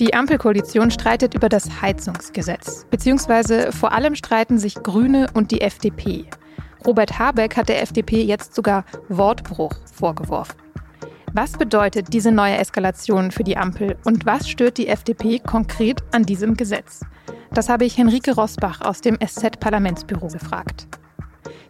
Die Ampelkoalition streitet über das Heizungsgesetz, beziehungsweise vor allem streiten sich Grüne und die FDP. Robert Habeck hat der FDP jetzt sogar Wortbruch vorgeworfen. Was bedeutet diese neue Eskalation für die Ampel und was stört die FDP konkret an diesem Gesetz? Das habe ich Henrike Rosbach aus dem SZ-Parlamentsbüro gefragt.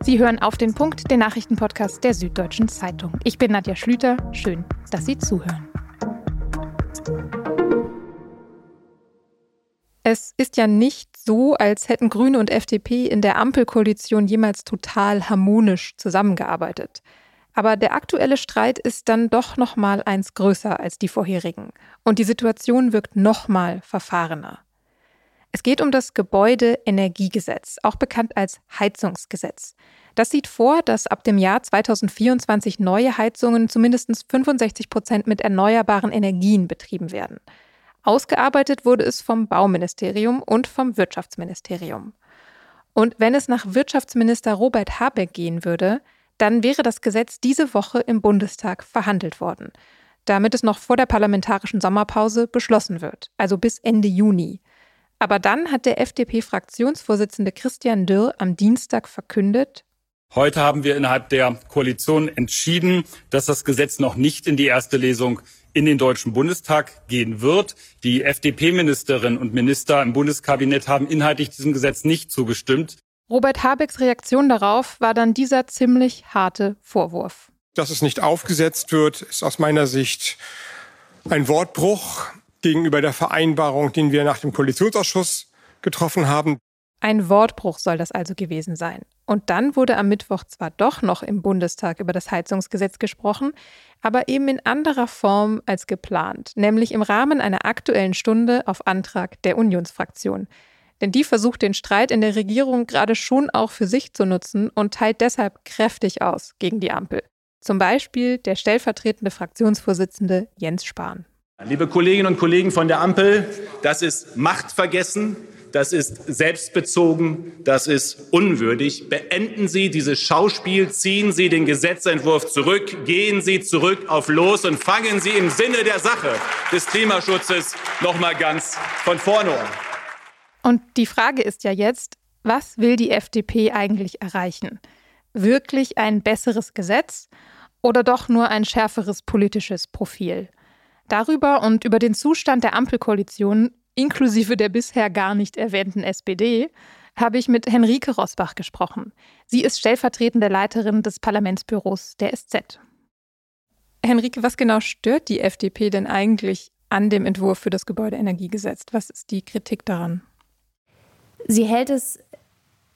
Sie hören auf den Punkt, den Nachrichtenpodcast der Süddeutschen Zeitung. Ich bin Nadja Schlüter. Schön, dass Sie zuhören. Es ist ja nicht so, als hätten Grüne und FDP in der Ampelkoalition jemals total harmonisch zusammengearbeitet. Aber der aktuelle Streit ist dann doch noch mal eins größer als die vorherigen und die Situation wirkt noch mal verfahrener. Es geht um das Gebäudeenergiegesetz, auch bekannt als Heizungsgesetz. Das sieht vor, dass ab dem Jahr 2024 neue Heizungen zu mindestens 65 Prozent mit erneuerbaren Energien betrieben werden. Ausgearbeitet wurde es vom Bauministerium und vom Wirtschaftsministerium. Und wenn es nach Wirtschaftsminister Robert Habeck gehen würde, dann wäre das Gesetz diese Woche im Bundestag verhandelt worden, damit es noch vor der parlamentarischen Sommerpause beschlossen wird, also bis Ende Juni. Aber dann hat der FDP-Fraktionsvorsitzende Christian Dürr am Dienstag verkündet, Heute haben wir innerhalb der Koalition entschieden, dass das Gesetz noch nicht in die erste Lesung in den Deutschen Bundestag gehen wird. Die FDP-Ministerinnen und Minister im Bundeskabinett haben inhaltlich diesem Gesetz nicht zugestimmt. Robert Habecks Reaktion darauf war dann dieser ziemlich harte Vorwurf. Dass es nicht aufgesetzt wird, ist aus meiner Sicht ein Wortbruch gegenüber der Vereinbarung, den wir nach dem Koalitionsausschuss getroffen haben. Ein Wortbruch soll das also gewesen sein. Und dann wurde am Mittwoch zwar doch noch im Bundestag über das Heizungsgesetz gesprochen, aber eben in anderer Form als geplant, nämlich im Rahmen einer aktuellen Stunde auf Antrag der Unionsfraktion. Denn die versucht den Streit in der Regierung gerade schon auch für sich zu nutzen und teilt deshalb kräftig aus gegen die Ampel. Zum Beispiel der stellvertretende Fraktionsvorsitzende Jens Spahn. Liebe Kolleginnen und Kollegen von der Ampel, das ist Machtvergessen, das ist selbstbezogen, das ist unwürdig. Beenden Sie dieses Schauspiel, ziehen Sie den Gesetzentwurf zurück, gehen Sie zurück auf Los und fangen Sie im Sinne der Sache des Klimaschutzes noch mal ganz von vorne an. Und die Frage ist ja jetzt, was will die FDP eigentlich erreichen? Wirklich ein besseres Gesetz oder doch nur ein schärferes politisches Profil? Darüber und über den Zustand der Ampelkoalition, inklusive der bisher gar nicht erwähnten SPD, habe ich mit Henrike Rosbach gesprochen. Sie ist stellvertretende Leiterin des Parlamentsbüros der SZ. Henrike, was genau stört die FDP denn eigentlich an dem Entwurf für das Gebäudeenergiegesetz? Was ist die Kritik daran? Sie hält es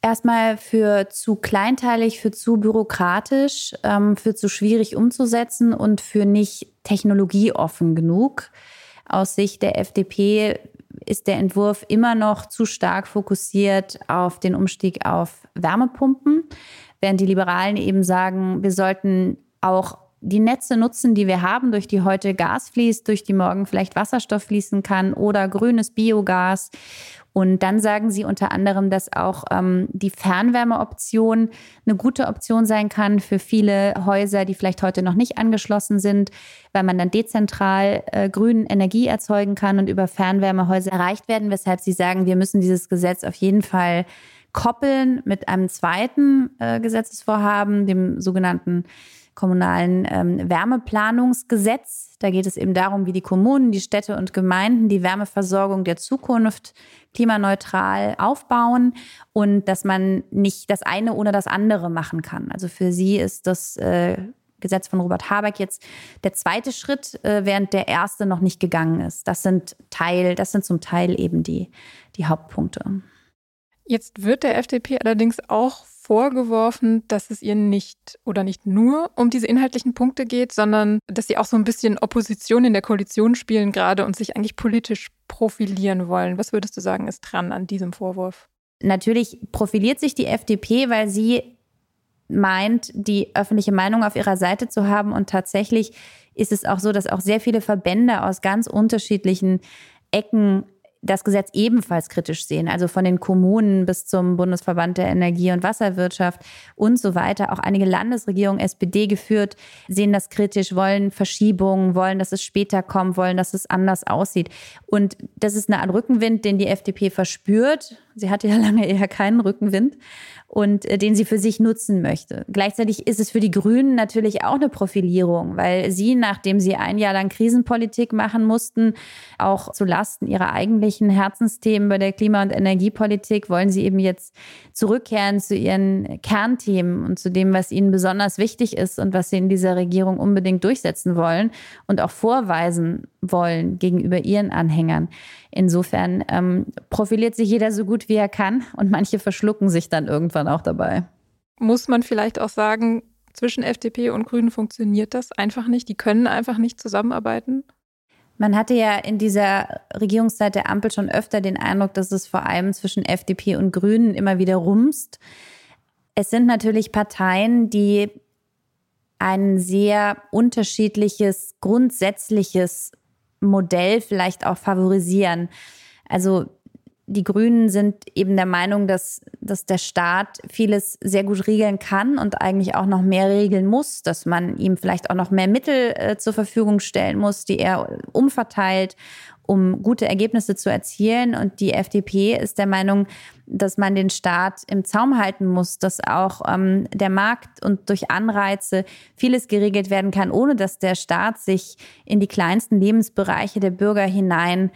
erstmal für zu kleinteilig, für zu bürokratisch, ähm, für zu schwierig umzusetzen und für nicht technologieoffen genug. Aus Sicht der FDP ist der Entwurf immer noch zu stark fokussiert auf den Umstieg auf Wärmepumpen, während die Liberalen eben sagen, wir sollten auch die Netze nutzen, die wir haben, durch die heute Gas fließt, durch die morgen vielleicht Wasserstoff fließen kann oder grünes Biogas und dann sagen sie unter anderem, dass auch ähm, die Fernwärmeoption eine gute Option sein kann für viele Häuser, die vielleicht heute noch nicht angeschlossen sind, weil man dann dezentral äh, grünen Energie erzeugen kann und über Fernwärmehäuser erreicht werden, weshalb sie sagen, wir müssen dieses Gesetz auf jeden Fall koppeln mit einem zweiten äh, Gesetzesvorhaben, dem sogenannten kommunalen ähm, Wärmeplanungsgesetz. Da geht es eben darum, wie die Kommunen, die Städte und Gemeinden die Wärmeversorgung der Zukunft klimaneutral aufbauen und dass man nicht das eine oder das andere machen kann. Also für sie ist das äh, Gesetz von Robert Habeck jetzt der zweite Schritt, äh, während der erste noch nicht gegangen ist. Das sind Teil, das sind zum Teil eben die, die Hauptpunkte. Jetzt wird der FDP allerdings auch vorgeworfen, dass es ihr nicht oder nicht nur um diese inhaltlichen Punkte geht, sondern dass sie auch so ein bisschen Opposition in der Koalition spielen gerade und sich eigentlich politisch profilieren wollen. Was würdest du sagen, ist dran an diesem Vorwurf? Natürlich profiliert sich die FDP, weil sie meint, die öffentliche Meinung auf ihrer Seite zu haben. Und tatsächlich ist es auch so, dass auch sehr viele Verbände aus ganz unterschiedlichen Ecken das Gesetz ebenfalls kritisch sehen. Also von den Kommunen bis zum Bundesverband der Energie- und Wasserwirtschaft und so weiter. Auch einige Landesregierungen, SPD geführt, sehen das kritisch, wollen Verschiebungen, wollen, dass es später kommt, wollen, dass es anders aussieht. Und das ist eine Art Rückenwind, den die FDP verspürt. Sie hatte ja lange eher keinen Rückenwind und äh, den sie für sich nutzen möchte. Gleichzeitig ist es für die Grünen natürlich auch eine Profilierung, weil sie, nachdem sie ein Jahr lang Krisenpolitik machen mussten, auch zu Lasten ihrer eigentlichen Herzensthemen bei der Klima- und Energiepolitik, wollen sie eben jetzt zurückkehren zu ihren Kernthemen und zu dem, was ihnen besonders wichtig ist und was sie in dieser Regierung unbedingt durchsetzen wollen und auch vorweisen wollen gegenüber ihren Anhängern. Insofern ähm, profiliert sich jeder so gut, wie er kann und manche verschlucken sich dann irgendwann auch dabei. Muss man vielleicht auch sagen, zwischen FDP und Grünen funktioniert das einfach nicht. Die können einfach nicht zusammenarbeiten. Man hatte ja in dieser Regierungszeit der Ampel schon öfter den Eindruck, dass es vor allem zwischen FDP und Grünen immer wieder rumst. Es sind natürlich Parteien, die ein sehr unterschiedliches, grundsätzliches Modell vielleicht auch favorisieren. Also die Grünen sind eben der Meinung, dass, dass der Staat vieles sehr gut regeln kann und eigentlich auch noch mehr regeln muss, dass man ihm vielleicht auch noch mehr Mittel äh, zur Verfügung stellen muss, die er umverteilt, um gute Ergebnisse zu erzielen. Und die FDP ist der Meinung, dass man den Staat im Zaum halten muss, dass auch ähm, der Markt und durch Anreize vieles geregelt werden kann, ohne dass der Staat sich in die kleinsten Lebensbereiche der Bürger hinein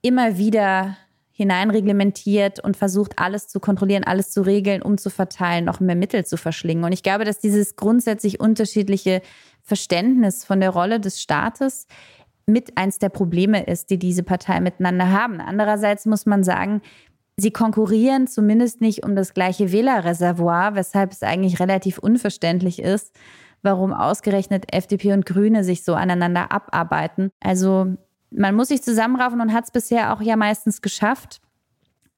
immer wieder hineinreglementiert und versucht, alles zu kontrollieren, alles zu regeln, um zu verteilen, noch mehr Mittel zu verschlingen. Und ich glaube, dass dieses grundsätzlich unterschiedliche Verständnis von der Rolle des Staates mit eins der Probleme ist, die diese Parteien miteinander haben. Andererseits muss man sagen, sie konkurrieren zumindest nicht um das gleiche Wählerreservoir, weshalb es eigentlich relativ unverständlich ist, warum ausgerechnet FDP und Grüne sich so aneinander abarbeiten. Also man muss sich zusammenraufen und hat es bisher auch ja meistens geschafft.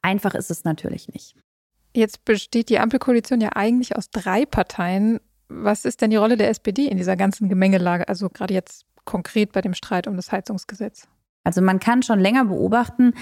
Einfach ist es natürlich nicht. Jetzt besteht die Ampelkoalition ja eigentlich aus drei Parteien. Was ist denn die Rolle der SPD in dieser ganzen Gemengelage, also gerade jetzt konkret bei dem Streit um das Heizungsgesetz? Also man kann schon länger beobachten,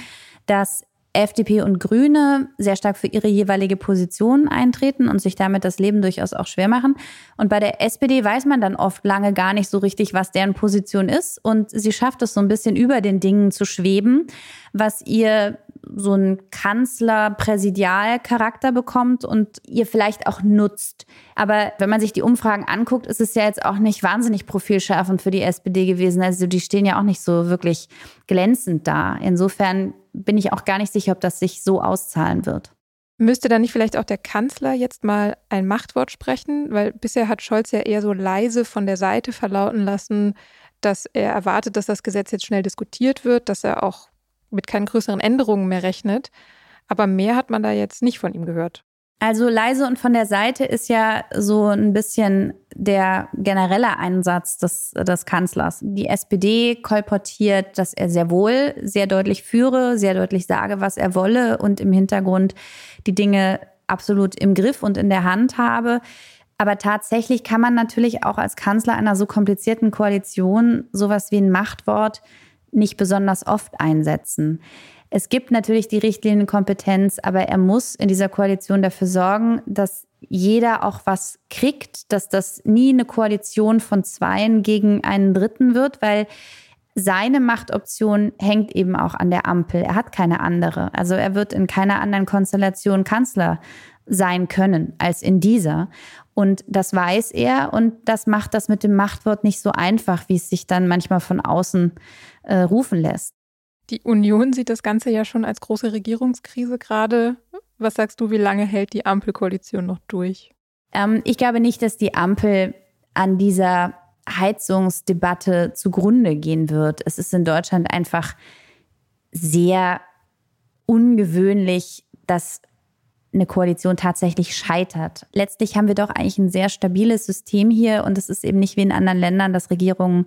dass FDP und Grüne sehr stark für ihre jeweilige Position eintreten und sich damit das Leben durchaus auch schwer machen. Und bei der SPD weiß man dann oft lange gar nicht so richtig, was deren Position ist. Und sie schafft es so ein bisschen über den Dingen zu schweben, was ihr so einen Kanzler-Präsidial-Charakter bekommt und ihr vielleicht auch nutzt. Aber wenn man sich die Umfragen anguckt, ist es ja jetzt auch nicht wahnsinnig profilschärfend für die SPD gewesen. Also die stehen ja auch nicht so wirklich glänzend da. Insofern bin ich auch gar nicht sicher, ob das sich so auszahlen wird. Müsste da nicht vielleicht auch der Kanzler jetzt mal ein Machtwort sprechen? Weil bisher hat Scholz ja eher so leise von der Seite verlauten lassen, dass er erwartet, dass das Gesetz jetzt schnell diskutiert wird, dass er auch mit keinen größeren Änderungen mehr rechnet. Aber mehr hat man da jetzt nicht von ihm gehört. Also leise und von der Seite ist ja so ein bisschen der generelle Einsatz des, des Kanzlers. Die SPD kolportiert, dass er sehr wohl sehr deutlich führe, sehr deutlich sage, was er wolle und im Hintergrund die Dinge absolut im Griff und in der Hand habe. Aber tatsächlich kann man natürlich auch als Kanzler einer so komplizierten Koalition sowas wie ein Machtwort nicht besonders oft einsetzen. Es gibt natürlich die Richtlinienkompetenz, aber er muss in dieser Koalition dafür sorgen, dass jeder auch was kriegt, dass das nie eine Koalition von Zweien gegen einen Dritten wird, weil seine Machtoption hängt eben auch an der Ampel. Er hat keine andere. Also er wird in keiner anderen Konstellation Kanzler sein können als in dieser. Und das weiß er und das macht das mit dem Machtwort nicht so einfach, wie es sich dann manchmal von außen äh, rufen lässt. Die Union sieht das Ganze ja schon als große Regierungskrise gerade. Was sagst du, wie lange hält die Ampelkoalition noch durch? Ähm, ich glaube nicht, dass die Ampel an dieser Heizungsdebatte zugrunde gehen wird. Es ist in Deutschland einfach sehr ungewöhnlich, dass eine Koalition tatsächlich scheitert. Letztlich haben wir doch eigentlich ein sehr stabiles System hier und es ist eben nicht wie in anderen Ländern, dass Regierungen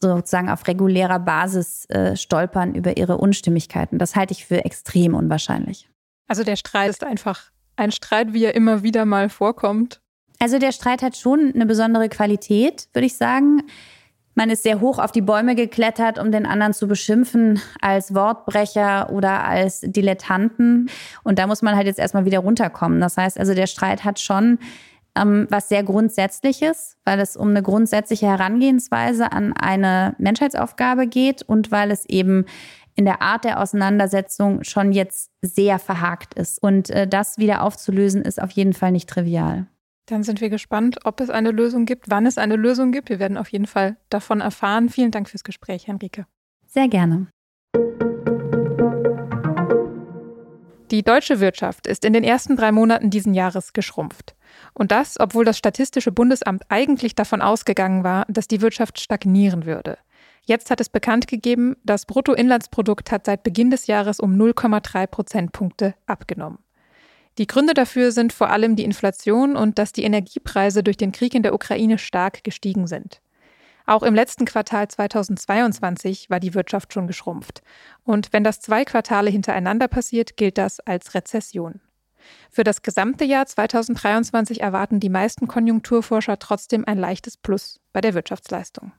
sozusagen auf regulärer Basis äh, stolpern über ihre Unstimmigkeiten. Das halte ich für extrem unwahrscheinlich. Also der Streit ist einfach ein Streit, wie er immer wieder mal vorkommt. Also der Streit hat schon eine besondere Qualität, würde ich sagen. Man ist sehr hoch auf die Bäume geklettert, um den anderen zu beschimpfen als Wortbrecher oder als Dilettanten. Und da muss man halt jetzt erstmal wieder runterkommen. Das heißt also, der Streit hat schon ähm, was sehr Grundsätzliches, weil es um eine grundsätzliche Herangehensweise an eine Menschheitsaufgabe geht und weil es eben in der Art der Auseinandersetzung schon jetzt sehr verhakt ist. Und äh, das wieder aufzulösen, ist auf jeden Fall nicht trivial. Dann sind wir gespannt, ob es eine Lösung gibt, wann es eine Lösung gibt. Wir werden auf jeden Fall davon erfahren. Vielen Dank fürs Gespräch, Henrike. Sehr gerne. Die deutsche Wirtschaft ist in den ersten drei Monaten diesen Jahres geschrumpft. Und das, obwohl das Statistische Bundesamt eigentlich davon ausgegangen war, dass die Wirtschaft stagnieren würde. Jetzt hat es bekannt gegeben, das Bruttoinlandsprodukt hat seit Beginn des Jahres um 0,3 Prozentpunkte abgenommen. Die Gründe dafür sind vor allem die Inflation und dass die Energiepreise durch den Krieg in der Ukraine stark gestiegen sind. Auch im letzten Quartal 2022 war die Wirtschaft schon geschrumpft. Und wenn das zwei Quartale hintereinander passiert, gilt das als Rezession. Für das gesamte Jahr 2023 erwarten die meisten Konjunkturforscher trotzdem ein leichtes Plus bei der Wirtschaftsleistung.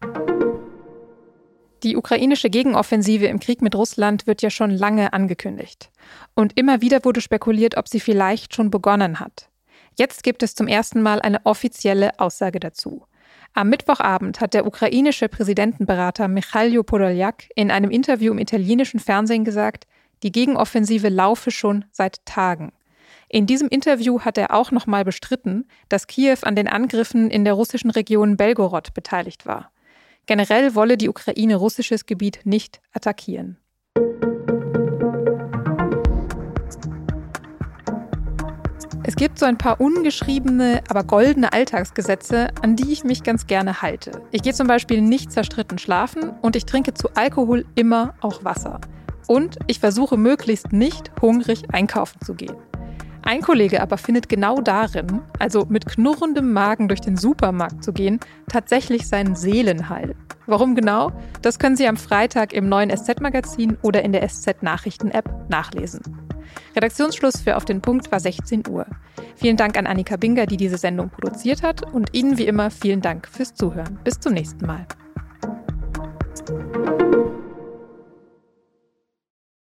Die ukrainische Gegenoffensive im Krieg mit Russland wird ja schon lange angekündigt. Und immer wieder wurde spekuliert, ob sie vielleicht schon begonnen hat. Jetzt gibt es zum ersten Mal eine offizielle Aussage dazu. Am Mittwochabend hat der ukrainische Präsidentenberater Michailo Podoljak in einem Interview im italienischen Fernsehen gesagt, die Gegenoffensive laufe schon seit Tagen. In diesem Interview hat er auch nochmal bestritten, dass Kiew an den Angriffen in der russischen Region Belgorod beteiligt war. Generell wolle die Ukraine russisches Gebiet nicht attackieren. Es gibt so ein paar ungeschriebene, aber goldene Alltagsgesetze, an die ich mich ganz gerne halte. Ich gehe zum Beispiel nicht zerstritten schlafen und ich trinke zu Alkohol immer auch Wasser. Und ich versuche möglichst nicht hungrig einkaufen zu gehen. Ein Kollege aber findet genau darin, also mit knurrendem Magen durch den Supermarkt zu gehen, tatsächlich seinen Seelenheil. Warum genau? Das können Sie am Freitag im neuen SZ-Magazin oder in der SZ-Nachrichten-App nachlesen. Redaktionsschluss für Auf den Punkt war 16 Uhr. Vielen Dank an Annika Binger, die diese Sendung produziert hat und Ihnen wie immer vielen Dank fürs Zuhören. Bis zum nächsten Mal.